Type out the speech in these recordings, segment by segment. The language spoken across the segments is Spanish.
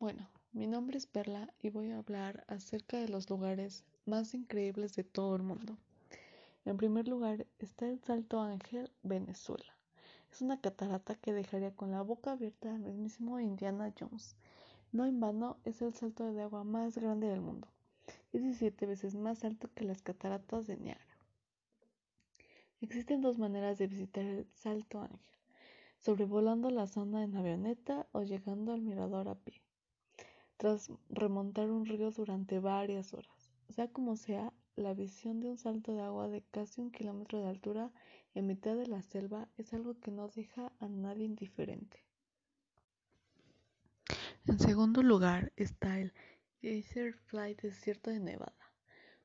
Bueno, mi nombre es Perla y voy a hablar acerca de los lugares más increíbles de todo el mundo. En primer lugar está el Salto Ángel, Venezuela. Es una catarata que dejaría con la boca abierta al mismísimo Indiana Jones. No en vano, es el salto de agua más grande del mundo. Es 17 veces más alto que las cataratas de Niágara. Existen dos maneras de visitar el Salto Ángel sobrevolando la zona en avioneta o llegando al mirador a pie, tras remontar un río durante varias horas. Sea como sea, la visión de un salto de agua de casi un kilómetro de altura en mitad de la selva es algo que no deja a nadie indiferente. En segundo lugar está el Geyser Fly Desierto de Nevada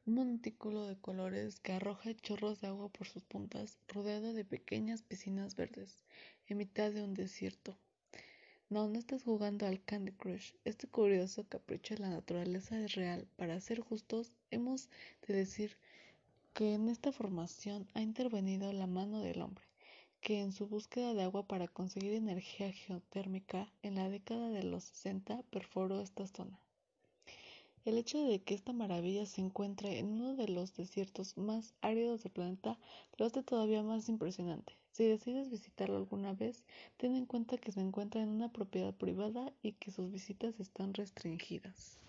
un montículo de colores que arroja chorros de agua por sus puntas, rodeado de pequeñas piscinas verdes, en mitad de un desierto. No, no estás jugando al Candy Crush. Este curioso capricho de la naturaleza es real. Para ser justos, hemos de decir que en esta formación ha intervenido la mano del hombre, que en su búsqueda de agua para conseguir energía geotérmica en la década de los 60 perforó esta zona. El hecho de que esta maravilla se encuentre en uno de los desiertos más áridos del planeta lo hace todavía más impresionante. Si decides visitarlo alguna vez, ten en cuenta que se encuentra en una propiedad privada y que sus visitas están restringidas.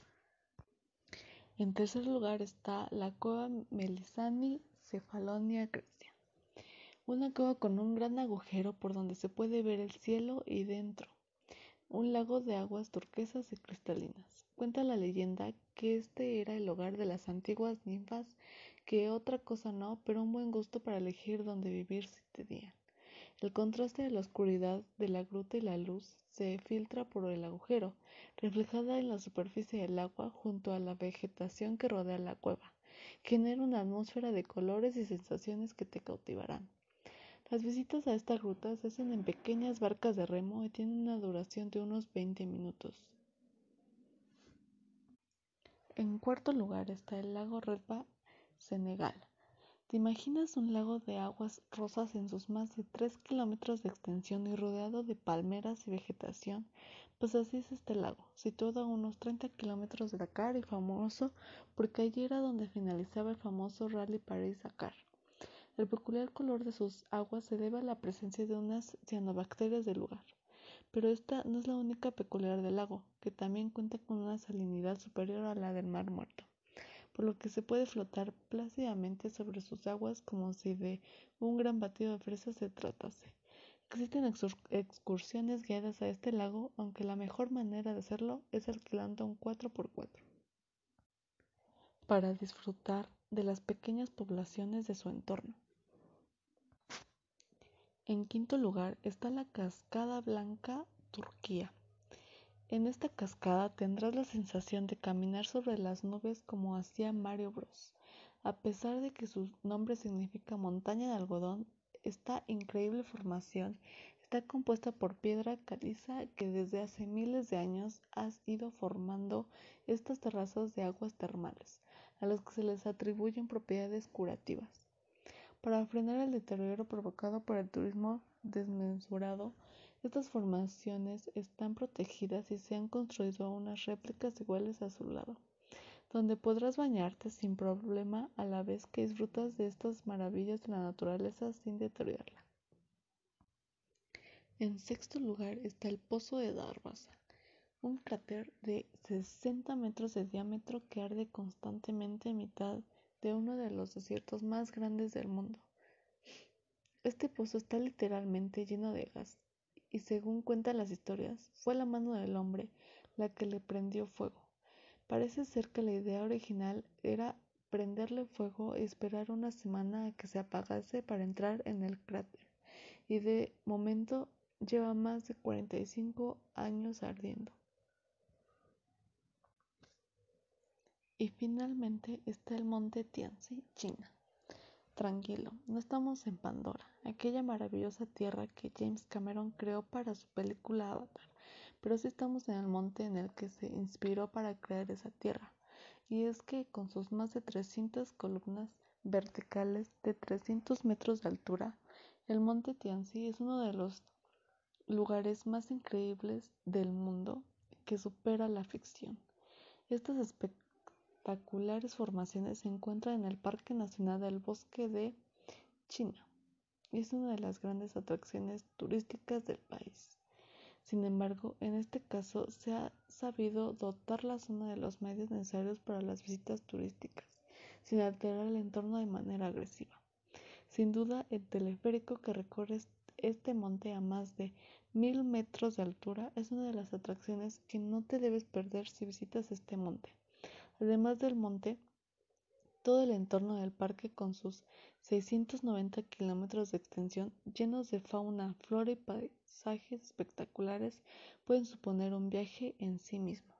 En tercer lugar está la cueva Melisani Cefalonia Grecia. Una cueva con un gran agujero por donde se puede ver el cielo y dentro un lago de aguas turquesas y cristalinas. Cuenta la leyenda que este era el hogar de las antiguas ninfas, que otra cosa no, pero un buen gusto para elegir dónde vivir si tenían. El contraste de la oscuridad de la gruta y la luz se filtra por el agujero, reflejada en la superficie del agua junto a la vegetación que rodea la cueva. Genera una atmósfera de colores y sensaciones que te cautivarán. Las visitas a esta ruta se hacen en pequeñas barcas de remo y tienen una duración de unos 20 minutos. En cuarto lugar está el lago Redba, Senegal. ¿Te imaginas un lago de aguas rosas en sus más de 3 kilómetros de extensión y rodeado de palmeras y vegetación? Pues así es este lago, situado a unos 30 kilómetros de Dakar y famoso porque allí era donde finalizaba el famoso Rally Paris-Dakar. El peculiar color de sus aguas se debe a la presencia de unas cianobacterias del lugar. Pero esta no es la única peculiar del lago, que también cuenta con una salinidad superior a la del Mar Muerto, por lo que se puede flotar plácidamente sobre sus aguas como si de un gran batido de fresas se tratase. Existen excursiones guiadas a este lago, aunque la mejor manera de hacerlo es alquilando un 4x4 para disfrutar de las pequeñas poblaciones de su entorno. En quinto lugar está la Cascada Blanca, Turquía. En esta cascada tendrás la sensación de caminar sobre las nubes como hacía Mario Bros. A pesar de que su nombre significa montaña de algodón, esta increíble formación está compuesta por piedra caliza que desde hace miles de años ha ido formando estas terrazas de aguas termales, a las que se les atribuyen propiedades curativas. Para frenar el deterioro provocado por el turismo desmesurado, estas formaciones están protegidas y se han construido unas réplicas iguales a su lado, donde podrás bañarte sin problema a la vez que disfrutas de estas maravillas de la naturaleza sin deteriorarla. En sexto lugar está el Pozo de Darbaza, un cráter de 60 metros de diámetro que arde constantemente en mitad de uno de los desiertos más grandes del mundo. Este pozo está literalmente lleno de gas, y según cuentan las historias, fue la mano del hombre la que le prendió fuego. Parece ser que la idea original era prenderle fuego y esperar una semana a que se apagase para entrar en el cráter, y de momento lleva más de 45 años ardiendo. Y finalmente está el monte Tianzi, China. Tranquilo, no estamos en Pandora, aquella maravillosa tierra que James Cameron creó para su película Avatar, pero sí estamos en el monte en el que se inspiró para crear esa tierra. Y es que con sus más de 300 columnas verticales de 300 metros de altura, el monte Tianzi es uno de los lugares más increíbles del mundo que supera la ficción. Estas formaciones se encuentran en el Parque Nacional del Bosque de China y es una de las grandes atracciones turísticas del país. Sin embargo, en este caso se ha sabido dotar la zona de los medios necesarios para las visitas turísticas, sin alterar el entorno de manera agresiva. Sin duda, el teleférico que recorre este monte a más de mil metros de altura es una de las atracciones que no te debes perder si visitas este monte. Además del monte, todo el entorno del parque con sus 690 kilómetros de extensión llenos de fauna, flora y paisajes espectaculares pueden suponer un viaje en sí mismo.